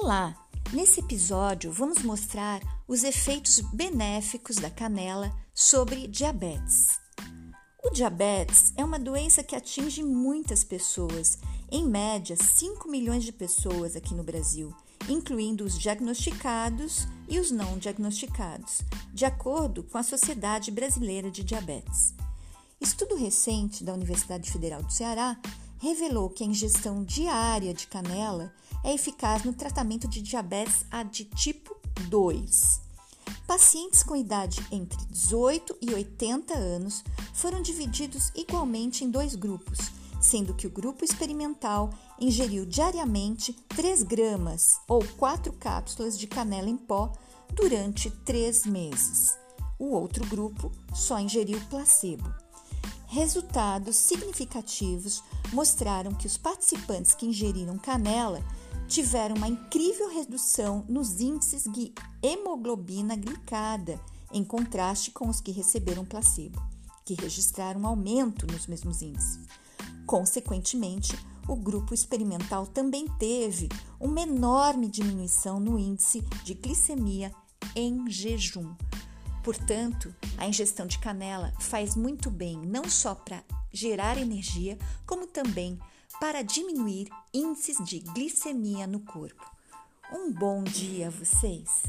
Olá! Nesse episódio vamos mostrar os efeitos benéficos da canela sobre diabetes. O diabetes é uma doença que atinge muitas pessoas, em média 5 milhões de pessoas aqui no Brasil, incluindo os diagnosticados e os não diagnosticados, de acordo com a Sociedade Brasileira de Diabetes. Estudo recente da Universidade Federal do Ceará revelou que a ingestão diária de canela é eficaz no tratamento de diabetes A de tipo 2. Pacientes com idade entre 18 e 80 anos foram divididos igualmente em dois grupos, sendo que o grupo experimental ingeriu diariamente 3 gramas ou 4 cápsulas de canela em pó durante 3 meses. O outro grupo só ingeriu placebo. Resultados significativos mostraram que os participantes que ingeriram canela tiveram uma incrível redução nos índices de hemoglobina glicada, em contraste com os que receberam placebo, que registraram aumento nos mesmos índices. Consequentemente, o grupo experimental também teve uma enorme diminuição no índice de glicemia em jejum, Portanto, a ingestão de canela faz muito bem não só para gerar energia, como também para diminuir índices de glicemia no corpo. Um bom dia a vocês!